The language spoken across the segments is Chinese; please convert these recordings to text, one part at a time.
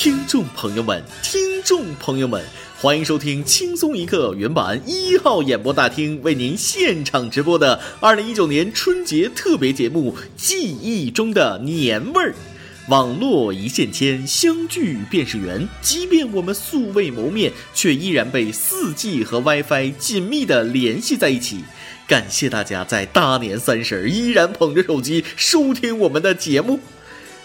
听众朋友们，听众朋友们，欢迎收听轻松一刻原版一号演播大厅为您现场直播的二零一九年春节特别节目《记忆中的年味儿》。网络一线牵，相聚便是缘。即便我们素未谋面，却依然被四 G 和 WiFi 紧密的联系在一起。感谢大家在大年三十依然捧着手机收听我们的节目。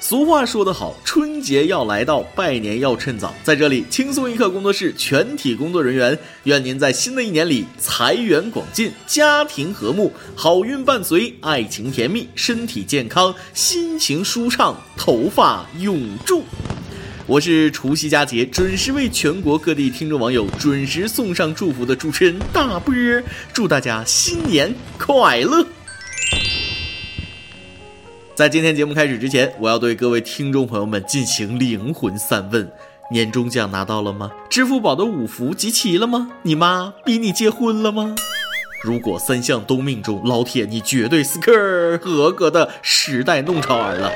俗话说得好，春节要来到，拜年要趁早。在这里，轻松一刻工作室全体工作人员，愿您在新的一年里财源广进，家庭和睦，好运伴随，爱情甜蜜，身体健康，心情舒畅，头发永驻。我是除夕佳节准时为全国各地听众网友准时送上祝福的主持人大波儿，祝大家新年快乐！在今天节目开始之前，我要对各位听众朋友们进行灵魂三问：年终奖拿到了吗？支付宝的五福集齐了吗？你妈逼你结婚了吗？如果三项都命中，老铁你绝对是个合格的时代弄潮儿了。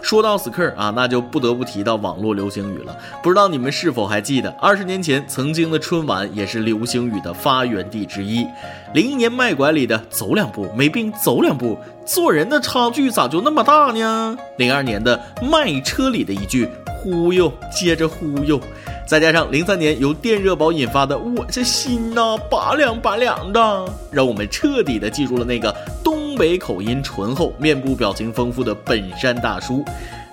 说到 skr 啊，那就不得不提到网络流行语了。不知道你们是否还记得，二十年前曾经的春晚也是流行语的发源地之一。零一年卖拐里的走两步没病走两步，做人的差距咋就那么大呢？零二年的卖车里的一句忽悠接着忽悠，再加上零三年由电热宝引发的我这心呐拔凉拔凉的，让我们彻底的记住了那个东。北口音醇厚、面部表情丰富的本山大叔，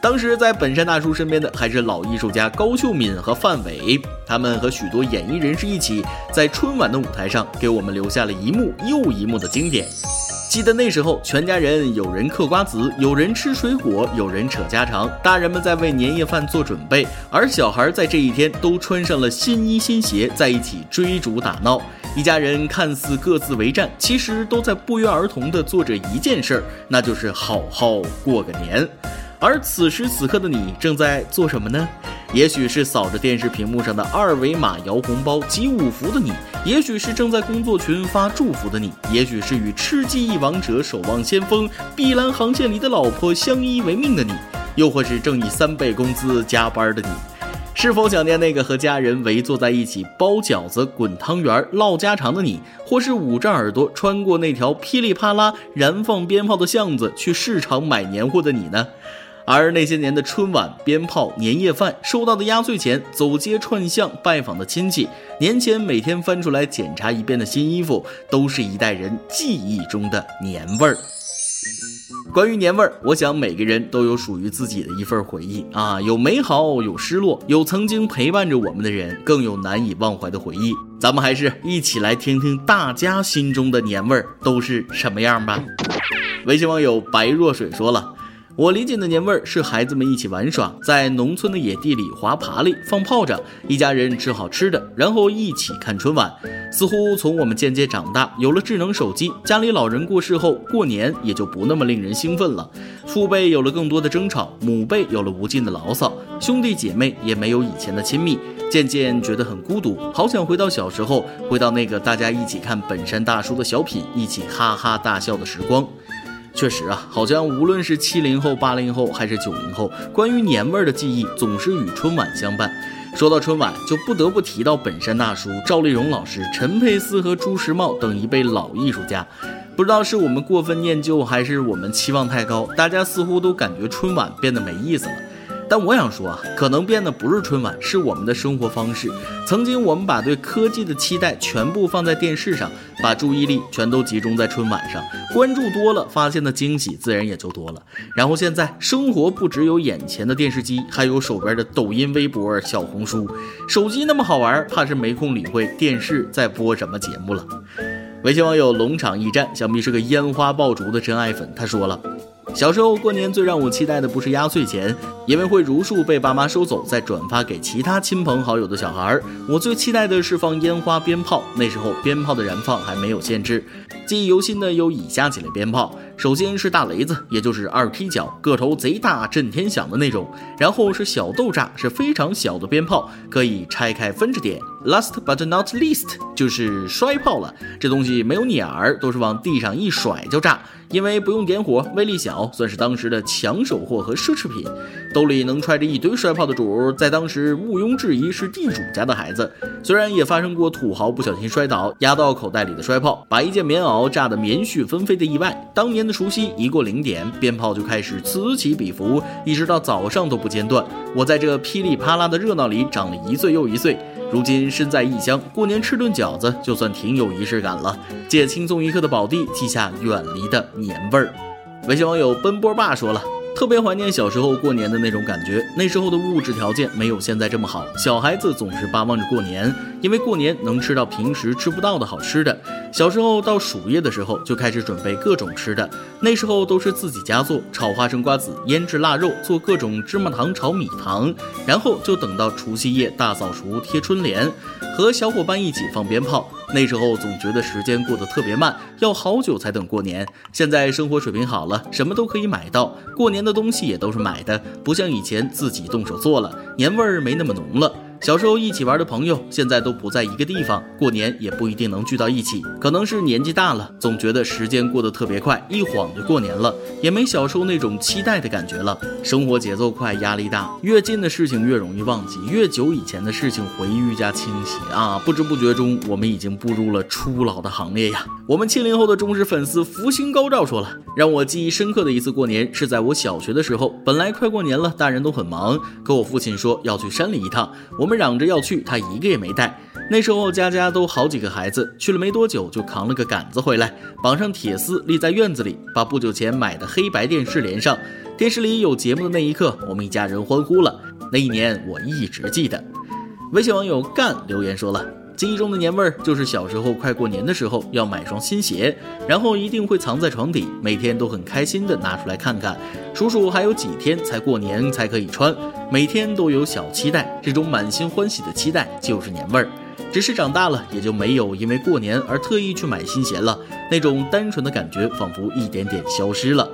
当时在本山大叔身边的还是老艺术家高秀敏和范伟，他们和许多演艺人士一起在春晚的舞台上给我们留下了一幕又一幕的经典。记得那时候，全家人有人嗑瓜子，有人吃水果，有人扯家常，大人们在为年夜饭做准备，而小孩在这一天都穿上了新衣新鞋，在一起追逐打闹。一家人看似各自为战，其实都在不约而同地做着一件事儿，那就是好好过个年。而此时此刻的你正在做什么呢？也许是扫着电视屏幕上的二维码摇红包集五福的你，也许是正在工作群发祝福的你，也许是与吃鸡一王者、守望先锋、碧蓝航线里的老婆相依为命的你，又或是正以三倍工资加班的你。是否想念那个和家人围坐在一起包饺子、滚汤圆、唠家常的你，或是捂着耳朵穿过那条噼里啪啦燃放鞭炮的巷子去市场买年货的你呢？而那些年的春晚、鞭炮、年夜饭收到的压岁钱、走街串巷拜访的亲戚、年前每天翻出来检查一遍的新衣服，都是一代人记忆中的年味儿。关于年味儿，我想每个人都有属于自己的一份回忆啊，有美好，有失落，有曾经陪伴着我们的人，更有难以忘怀的回忆。咱们还是一起来听听大家心中的年味儿都是什么样吧。微信网友白若水说了。我理解的年味儿是孩子们一起玩耍，在农村的野地里滑爬犁、放炮仗，一家人吃好吃的，然后一起看春晚。似乎从我们渐渐长大，有了智能手机，家里老人过世后，过年也就不那么令人兴奋了。父辈有了更多的争吵，母辈有了无尽的牢骚，兄弟姐妹也没有以前的亲密，渐渐觉得很孤独，好想回到小时候，回到那个大家一起看本山大叔的小品，一起哈哈大笑的时光。确实啊，好像无论是七零后、八零后还是九零后，关于年味儿的记忆总是与春晚相伴。说到春晚，就不得不提到本山大叔、赵丽蓉老师、陈佩斯和朱时茂等一辈老艺术家。不知道是我们过分念旧，还是我们期望太高，大家似乎都感觉春晚变得没意思了。但我想说啊，可能变的不是春晚，是我们的生活方式。曾经我们把对科技的期待全部放在电视上，把注意力全都集中在春晚上，关注多了，发现的惊喜自然也就多了。然后现在生活不只有眼前的电视机，还有手边的抖音、微博、小红书。手机那么好玩，怕是没空理会电视在播什么节目了。微信网友龙场驿站，想必是个烟花爆竹的真爱粉。他说了。小时候过年最让我期待的不是压岁钱，因为会如数被爸妈收走，再转发给其他亲朋好友的小孩儿。我最期待的是放烟花鞭炮，那时候鞭炮的燃放还没有限制。记忆犹新的有以下几类鞭炮：首先是大雷子，也就是二踢脚，个头贼大，震天响的那种；然后是小豆炸，是非常小的鞭炮，可以拆开分着点。Last but not least，就是摔炮了。这东西没有眼儿，都是往地上一甩就炸。因为不用点火，威力小，算是当时的抢手货和奢侈品。兜里能揣着一堆摔炮的主，在当时毋庸置疑是地主家的孩子。虽然也发生过土豪不小心摔倒，压到口袋里的摔炮，把一件棉袄炸得棉絮纷飞的意外。当年的除夕一过零点，鞭炮就开始此起彼伏，一直到早上都不间断。我在这噼里啪啦的热闹里长了一岁又一岁。如今身在异乡，过年吃顿饺子就算挺有仪式感了。借轻松一刻的宝地，记下远离的年味儿。微信网友奔波爸说了。特别怀念小时候过年的那种感觉，那时候的物质条件没有现在这么好，小孩子总是巴望着过年，因为过年能吃到平时吃不到的好吃的。小时候到暑夜的时候就开始准备各种吃的，那时候都是自己家做，炒花生瓜子，腌制腊肉，做各种芝麻糖炒米糖，然后就等到除夕夜大扫除贴春联，和小伙伴一起放鞭炮。那时候总觉得时间过得特别慢，要好久才等过年。现在生活水平好了，什么都可以买到，过年的东西也都是买的，不像以前自己动手做了，年味儿没那么浓了。小时候一起玩的朋友，现在都不在一个地方，过年也不一定能聚到一起。可能是年纪大了，总觉得时间过得特别快，一晃就过年了，也没小时候那种期待的感觉了。生活节奏快，压力大，越近的事情越容易忘记，越久以前的事情回忆愈加清晰啊！不知不觉中，我们已经步入了初老的行列呀。我们七零后的忠实粉丝福星高照说了，让我记忆深刻的一次过年是在我小学的时候，本来快过年了，大人都很忙，可我父亲说要去山里一趟，我们。嚷着要去，他一个也没带。那时候家家都好几个孩子，去了没多久就扛了个杆子回来，绑上铁丝立在院子里，把不久前买的黑白电视连上。电视里有节目的那一刻，我们一家人欢呼了。那一年我一直记得。微信网友干留言说了。记忆中的年味儿，就是小时候快过年的时候要买双新鞋，然后一定会藏在床底，每天都很开心的拿出来看看，数数还有几天才过年才可以穿，每天都有小期待，这种满心欢喜的期待就是年味儿。只是长大了也就没有因为过年而特意去买新鞋了，那种单纯的感觉仿佛一点点消失了。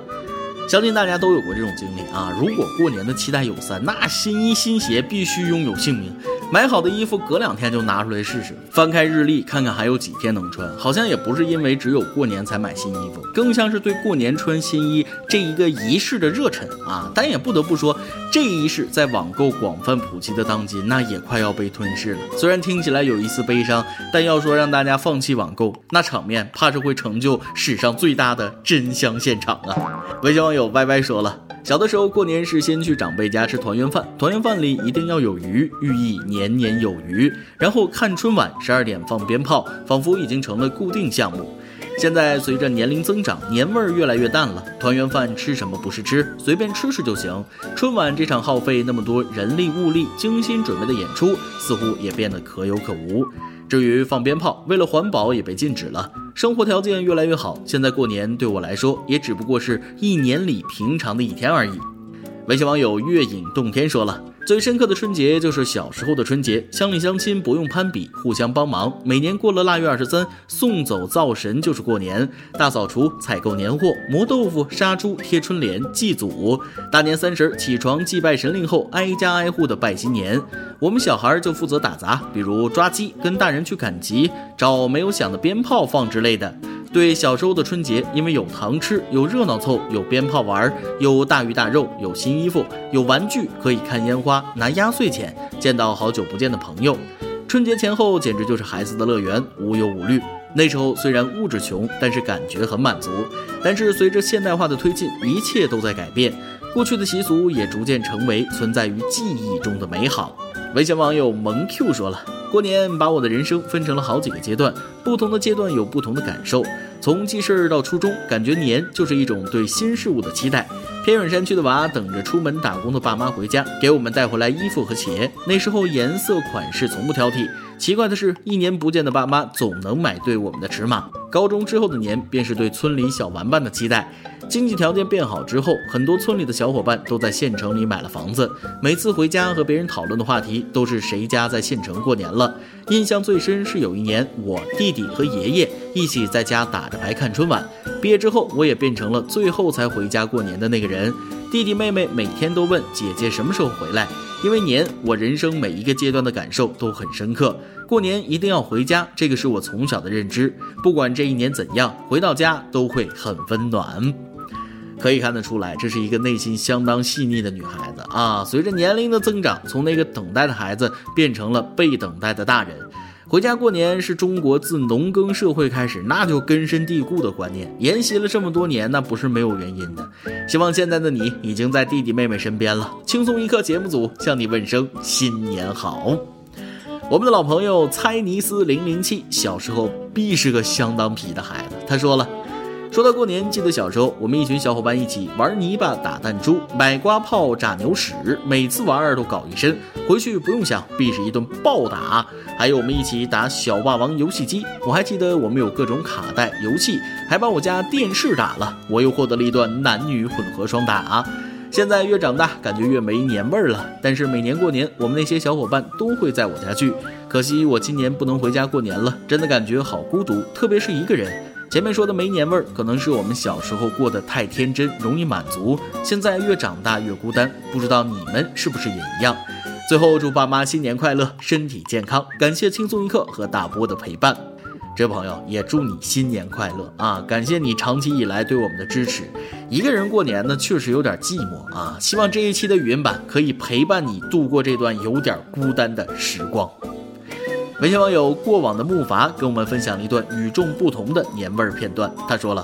相信大家都有过这种经历啊！如果过年的期待有三，那新衣新鞋必须拥有姓名。买好的衣服隔两天就拿出来试试，翻开日历看看还有几天能穿。好像也不是因为只有过年才买新衣服，更像是对过年穿新衣这一个仪式的热忱啊！但也不得不说，这一仪式在网购广泛普及的当今，那也快要被吞噬了。虽然听起来有一丝悲伤，但要说让大家放弃网购，那场面怕是会成就史上最大的真香现场啊！微信网友歪歪说了。小的时候过年是先去长辈家吃团圆饭，团圆饭里一定要有鱼，寓意年年有余。然后看春晚，十二点放鞭炮，仿佛已经成了固定项目。现在随着年龄增长，年味儿越来越淡了。团圆饭吃什么不是吃，随便吃吃就行。春晚这场耗费那么多人力物力、精心准备的演出，似乎也变得可有可无。至于放鞭炮，为了环保也被禁止了。生活条件越来越好，现在过年对我来说也只不过是一年里平常的一天而已。微信网友月影洞天说了。最深刻的春节就是小时候的春节，乡里乡亲不用攀比，互相帮忙。每年过了腊月二十三，送走灶神就是过年，大扫除、采购年货、磨豆腐、杀猪、贴春联、祭祖。大年三十起床祭拜神灵后，挨家挨户的拜新年。我们小孩儿就负责打杂，比如抓鸡，跟大人去赶集，找没有响的鞭炮放之类的。对小时候的春节，因为有糖吃，有热闹凑，有鞭炮玩，有大鱼大肉，有新衣服，有玩具，可以看烟花，拿压岁钱，见到好久不见的朋友。春节前后简直就是孩子的乐园，无忧无虑。那时候虽然物质穷，但是感觉很满足。但是随着现代化的推进，一切都在改变，过去的习俗也逐渐成为存在于记忆中的美好。微信网友萌 Q 说了。过年把我的人生分成了好几个阶段，不同的阶段有不同的感受。从记事儿到初中，感觉年就是一种对新事物的期待。偏远山区的娃等着出门打工的爸妈回家，给我们带回来衣服和鞋。那时候颜色款式从不挑剔。奇怪的是，一年不见的爸妈总能买对我们的尺码。高中之后的年便是对村里小玩伴的期待。经济条件变好之后，很多村里的小伙伴都在县城里买了房子。每次回家和别人讨论的话题都是谁家在县城过年了。印象最深是有一年，我弟弟和爷爷一起在家打着牌看春晚。毕业之后，我也变成了最后才回家过年的那个人。弟弟妹妹每天都问姐姐什么时候回来，因为年，我人生每一个阶段的感受都很深刻。过年一定要回家，这个是我从小的认知。不管这一年怎样，回到家都会很温暖。可以看得出来，这是一个内心相当细腻的女孩子啊！随着年龄的增长，从那个等待的孩子变成了被等待的大人。回家过年是中国自农耕社会开始那就根深蒂固的观念，沿袭了这么多年，那不是没有原因的。希望现在的你已经在弟弟妹妹身边了。轻松一刻节目组向你问声新年好。我们的老朋友猜尼斯零零七小时候必是个相当皮的孩子，他说了。说到过年，记得小时候，我们一群小伙伴一起玩泥巴、打弹珠、买瓜炮、炸牛屎，每次玩儿都搞一身，回去不用想，必是一顿暴打。还有我们一起打小霸王游戏机，我还记得我们有各种卡带游戏，还把我家电视打了，我又获得了一段男女混合双打。现在越长大，感觉越没年味儿了。但是每年过年，我们那些小伙伴都会在我家聚，可惜我今年不能回家过年了，真的感觉好孤独，特别是一个人。前面说的没年味儿，可能是我们小时候过得太天真，容易满足。现在越长大越孤单，不知道你们是不是也一样？最后祝爸妈新年快乐，身体健康。感谢轻松一刻和大波的陪伴，这位朋友也祝你新年快乐啊！感谢你长期以来对我们的支持。一个人过年呢，确实有点寂寞啊。希望这一期的语音版可以陪伴你度过这段有点孤单的时光。微信网友过往的木筏跟我们分享了一段与众不同的年味儿片段。他说了，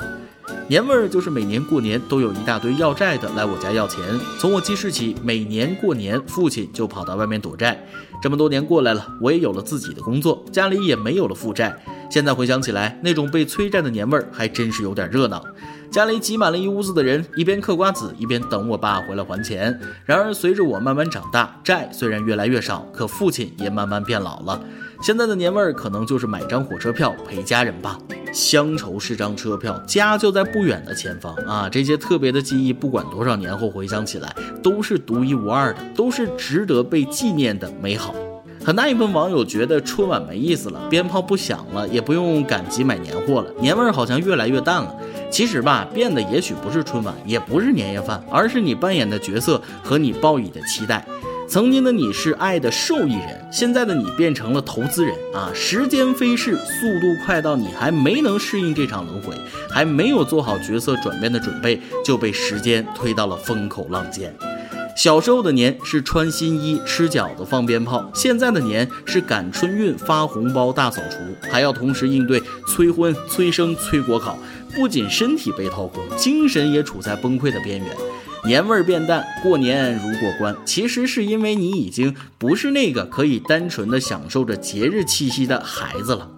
年味儿就是每年过年都有一大堆要债的来我家要钱。从我记事起，每年过年父亲就跑到外面躲债。这么多年过来了，我也有了自己的工作，家里也没有了负债。现在回想起来，那种被催债的年味儿还真是有点热闹。家里挤满了一屋子的人，一边嗑瓜子，一边等我爸回来还钱。然而随着我慢慢长大，债虽然越来越少，可父亲也慢慢变老了。现在的年味儿可能就是买张火车票陪家人吧。乡愁是张车票，家就在不远的前方啊！这些特别的记忆，不管多少年后回想起来，都是独一无二的，都是值得被纪念的美好。很大一部分网友觉得春晚没意思了，鞭炮不响了，也不用赶集买年货了，年味儿好像越来越淡了。其实吧，变的也许不是春晚，也不是年夜饭，而是你扮演的角色和你抱以的期待。曾经的你是爱的受益人，现在的你变成了投资人啊！时间飞逝，速度快到你还没能适应这场轮回，还没有做好角色转变的准备，就被时间推到了风口浪尖。小时候的年是穿新衣、吃饺子、放鞭炮，现在的年是赶春运、发红包、大扫除，还要同时应对催婚、催生、催国考，不仅身体被掏空，精神也处在崩溃的边缘。年味儿变淡，过年如过关，其实是因为你已经不是那个可以单纯的享受着节日气息的孩子了。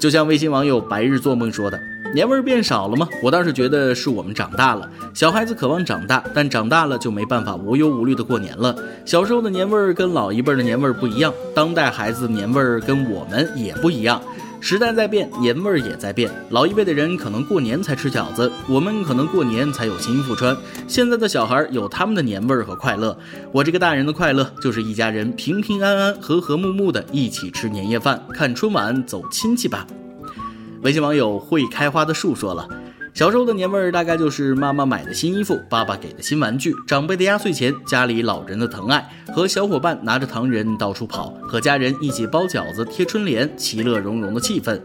就像微信网友白日做梦说的：“年味儿变少了吗？我倒是觉得是我们长大了。小孩子渴望长大，但长大了就没办法无忧无虑的过年了。小时候的年味儿跟老一辈的年味儿不一样，当代孩子年味儿跟我们也不一样。”时代在变，年味儿也在变。老一辈的人可能过年才吃饺子，我们可能过年才有新衣服穿。现在的小孩有他们的年味儿和快乐，我这个大人的快乐就是一家人平平安安、和和睦睦的一起吃年夜饭、看春晚、走亲戚吧。微信网友会开花的树说了。小时候的年味儿大概就是妈妈买的新衣服，爸爸给的新玩具，长辈的压岁钱，家里老人的疼爱，和小伙伴拿着糖人到处跑，和家人一起包饺子、贴春联，其乐融融的气氛。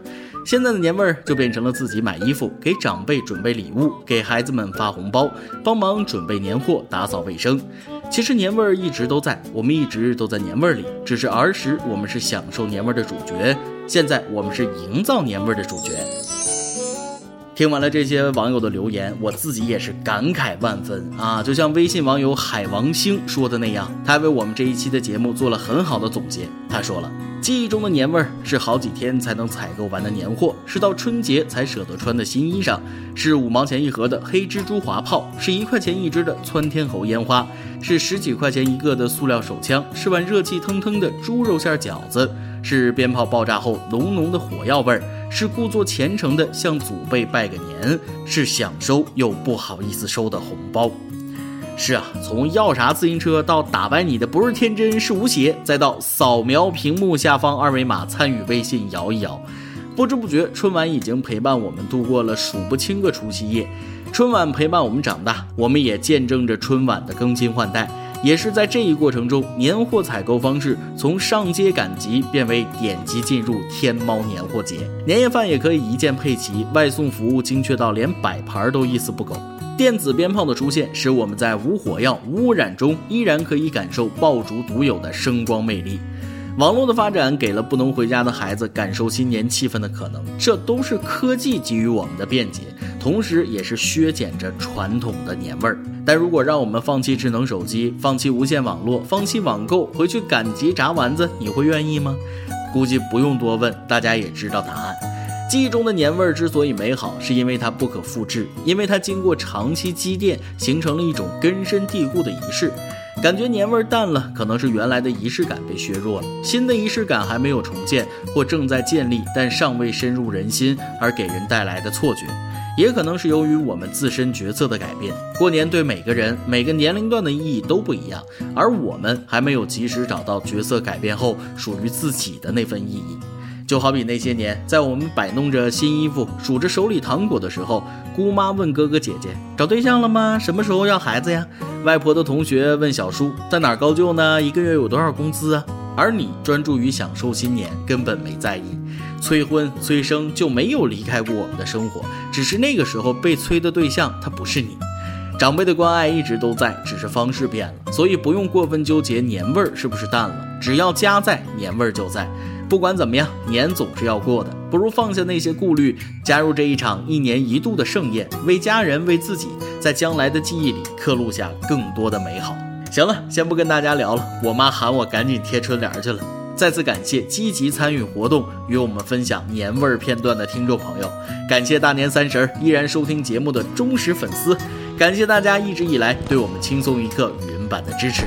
现在的年味儿就变成了自己买衣服，给长辈准备礼物，给孩子们发红包，帮忙准备年货，打扫卫生。其实年味儿一直都在，我们一直都在年味儿里，只是儿时我们是享受年味儿的主角，现在我们是营造年味儿的主角。听完了这些网友的留言，我自己也是感慨万分啊！就像微信网友海王星说的那样，他为我们这一期的节目做了很好的总结。他说了，记忆中的年味儿是好几天才能采购完的年货，是到春节才舍得穿的新衣裳，是五毛钱一盒的黑蜘蛛滑炮，是一块钱一支的窜天猴烟花，是十几块钱一个的塑料手枪，是碗热气腾腾的猪肉馅饺子，是鞭炮爆炸后浓浓的火药味儿。是故作虔诚的向祖辈拜个年，是想收又不好意思收的红包。是啊，从要啥自行车到打败你的不是天真是吴邪，再到扫描屏幕下方二维码参与微信摇一摇，不知不觉春晚已经陪伴我们度过了数不清个除夕夜。春晚陪伴我们长大，我们也见证着春晚的更新换代。也是在这一过程中，年货采购方式从上街赶集变为点击进入天猫年货节，年夜饭也可以一键配齐，外送服务精确到连摆盘都一丝不苟。电子鞭炮的出现，使我们在无火药、无污染中，依然可以感受爆竹独有的声光魅力。网络的发展给了不能回家的孩子感受新年气氛的可能，这都是科技给予我们的便捷，同时也是削减着传统的年味儿。但如果让我们放弃智能手机，放弃无线网络，放弃网购，回去赶集炸丸子，你会愿意吗？估计不用多问，大家也知道答案。记忆中的年味儿之所以美好，是因为它不可复制，因为它经过长期积淀，形成了一种根深蒂固的仪式。感觉年味淡了，可能是原来的仪式感被削弱了，新的仪式感还没有重建，或正在建立，但尚未深入人心，而给人带来的错觉。也可能是由于我们自身角色的改变，过年对每个人、每个年龄段的意义都不一样，而我们还没有及时找到角色改变后属于自己的那份意义。就好比那些年，在我们摆弄着新衣服、数着手里糖果的时候，姑妈问哥哥姐姐找对象了吗？什么时候要孩子呀？外婆的同学问小叔在哪儿高就呢？一个月有多少工资啊？而你专注于享受新年，根本没在意催婚催生就没有离开过我们的生活，只是那个时候被催的对象他不是你。长辈的关爱一直都在，只是方式变了，所以不用过分纠结年味儿是不是淡了，只要家在，年味儿就在。不管怎么样，年总是要过的，不如放下那些顾虑，加入这一场一年一度的盛宴，为家人，为自己，在将来的记忆里刻录下更多的美好。行了，先不跟大家聊了，我妈喊我赶紧贴春联去了。再次感谢积极参与活动与我们分享年味儿片段的听众朋友，感谢大年三十依然收听节目的忠实粉丝，感谢大家一直以来对我们轻松一刻语音版的支持。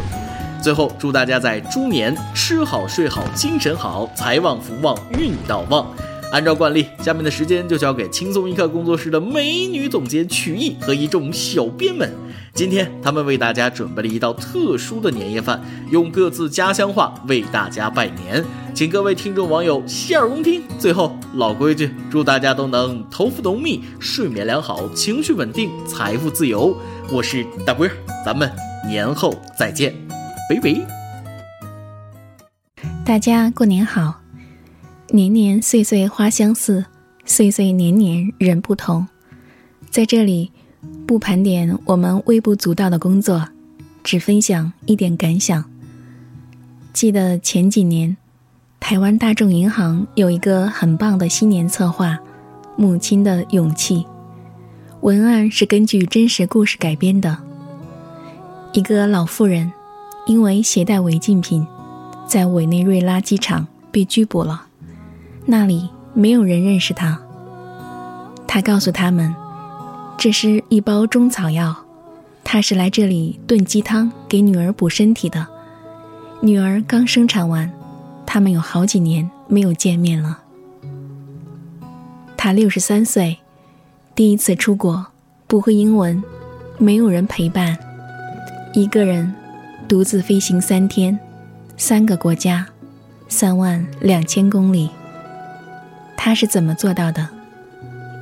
最后，祝大家在猪年吃好睡好，精神好，财旺福旺，运道旺。按照惯例，下面的时间就交给轻松一刻工作室的美女总监曲艺和一众小编们。今天他们为大家准备了一道特殊的年夜饭，用各自家乡话为大家拜年，请各位听众网友洗耳恭听。最后，老规矩，祝大家都能头发浓密，睡眠良好，情绪稳定，财富自由。我是大龟，咱们年后再见。喂喂，大家过年好！年年岁岁花相似，岁岁年年人不同。在这里，不盘点我们微不足道的工作，只分享一点感想。记得前几年，台湾大众银行有一个很棒的新年策划《母亲的勇气》，文案是根据真实故事改编的。一个老妇人。因为携带违禁品，在委内瑞拉机场被拘捕了。那里没有人认识他。他告诉他们，这是一包中草药，他是来这里炖鸡汤给女儿补身体的。女儿刚生产完，他们有好几年没有见面了。他六十三岁，第一次出国，不会英文，没有人陪伴，一个人。独自飞行三天，三个国家，三万两千公里。他是怎么做到的？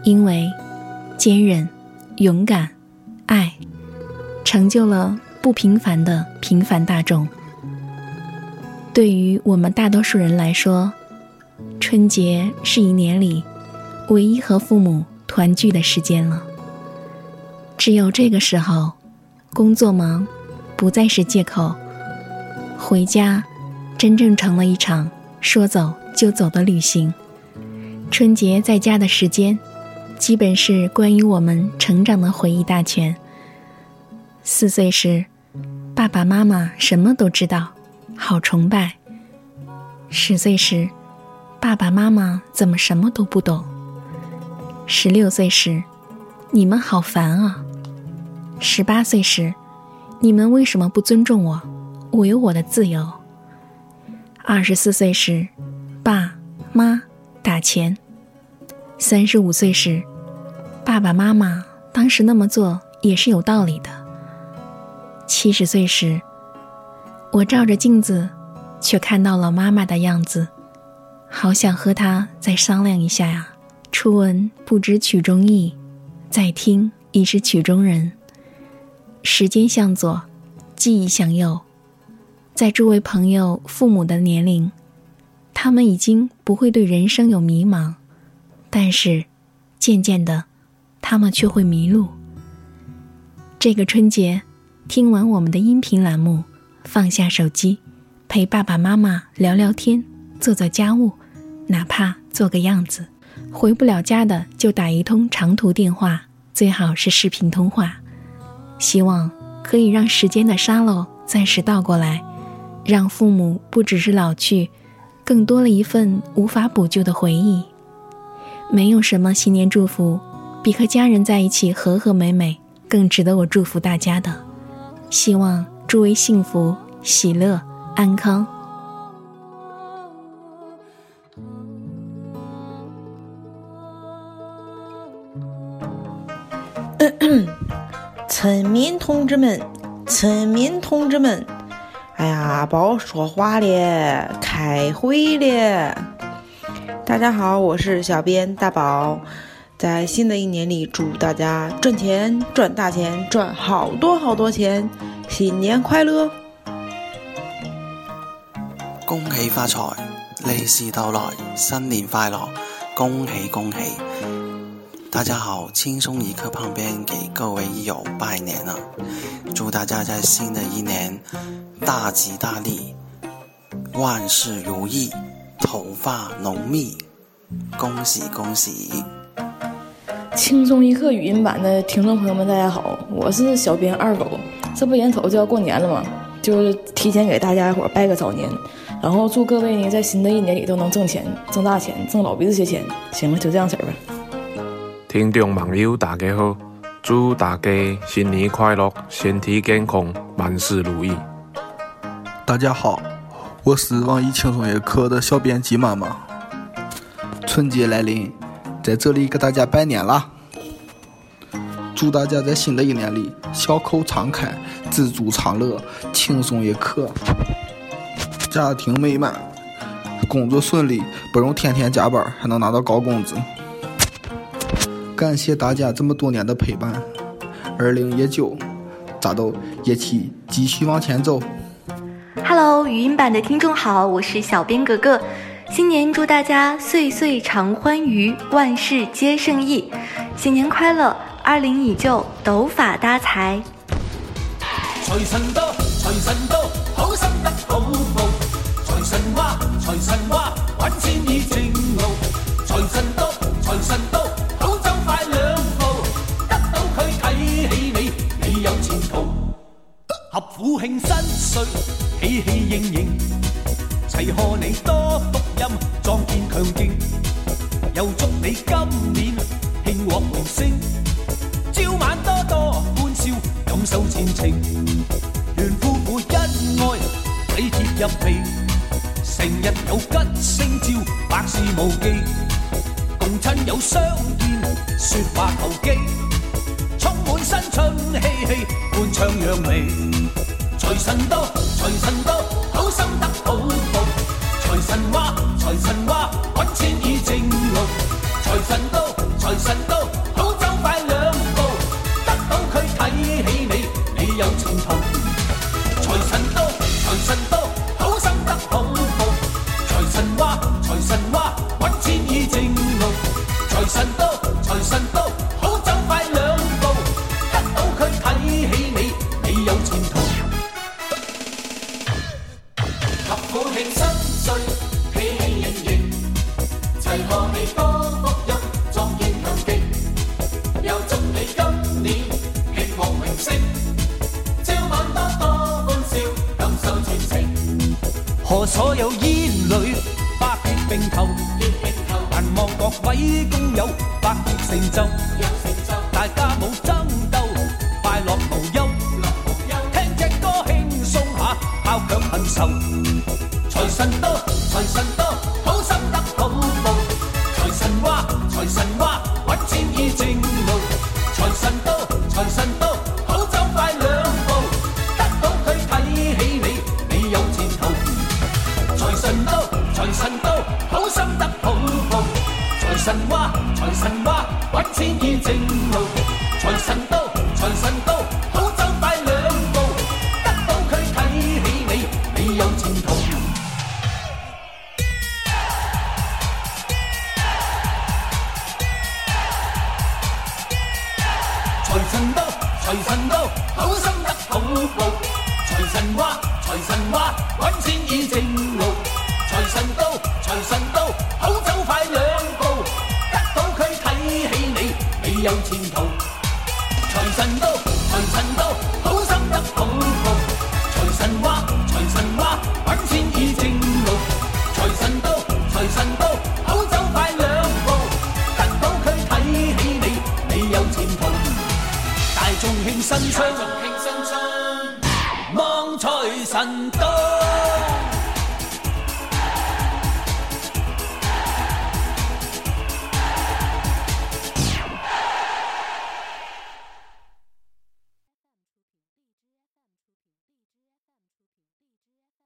因为坚韧、勇敢、爱，成就了不平凡的平凡大众。对于我们大多数人来说，春节是一年里唯一和父母团聚的时间了。只有这个时候，工作忙。不再是借口，回家真正成了一场说走就走的旅行。春节在家的时间，基本是关于我们成长的回忆大全。四岁时，爸爸妈妈什么都知道，好崇拜；十岁时，爸爸妈妈怎么什么都不懂；十六岁时，你们好烦啊；十八岁时。你们为什么不尊重我？我有我的自由。二十四岁时，爸妈打钱；三十五岁时，爸爸妈妈当时那么做也是有道理的。七十岁时，我照着镜子，却看到了妈妈的样子，好想和她再商量一下呀。初闻不知曲中意，再听已是曲中人。时间向左，记忆向右，在诸位朋友父母的年龄，他们已经不会对人生有迷茫，但是渐渐的，他们却会迷路。这个春节，听完我们的音频栏目，放下手机，陪爸爸妈妈聊聊天，做做家务，哪怕做个样子。回不了家的，就打一通长途电话，最好是视频通话。希望可以让时间的沙漏暂时倒过来，让父母不只是老去，更多了一份无法补救的回忆。没有什么新年祝福，比和家人在一起和和美美更值得我祝福大家的。希望诸位幸福、喜乐、安康。村民同志们，村民同志们，哎呀，不说话了，开会了。大家好，我是小编大宝，在新的一年里，祝大家赚钱赚大钱，赚好多好多钱，新年快乐！恭喜发财，利是到来，新年快乐，恭喜恭喜！大家好，轻松一刻旁边给各位益友拜年了，祝大家在新的一年大吉大利，万事如意，头发浓密，恭喜恭喜！轻松一刻语音版的听众朋友们，大家好，我是小编二狗，这不眼瞅就要过年了吗？就是提前给大家伙拜个早年，然后祝各位呢在新的一年里都能挣钱，挣大钱，挣老鼻子些钱。行了，就这样式儿吧。听众网友大家好，祝大家新年快乐，身体健康，万事如意。大家好，我是网易轻松一刻的小编鸡妈妈。春节来临，在这里给大家拜年啦！祝大家在新的一年里笑口常开，知足常乐，轻松一刻，家庭美满，工作顺利，不用天天加班，还能拿到高工资。感谢大家这么多年的陪伴，二零一九，咱都一起继续往前走。Hello，语音版的听众好，我是小编格格，新年祝大家岁岁常欢愉，万事皆胜意，新年快乐，二零已旧，斗法发财。财神到，财神到，好心得好报。财神话，财神话，揾钱已正好庆新岁，喜喜盈盈，大家财神话，财神话揾钱已正路。財神到，財神到，好走快兩步，得到佢睇起你，你有前途。財神到，財神到，好心得好報。財神話，財神话，揾钱已正路。財神到，財神到，好走快兩步，得到佢睇起你，你有前途。大眾慶新春，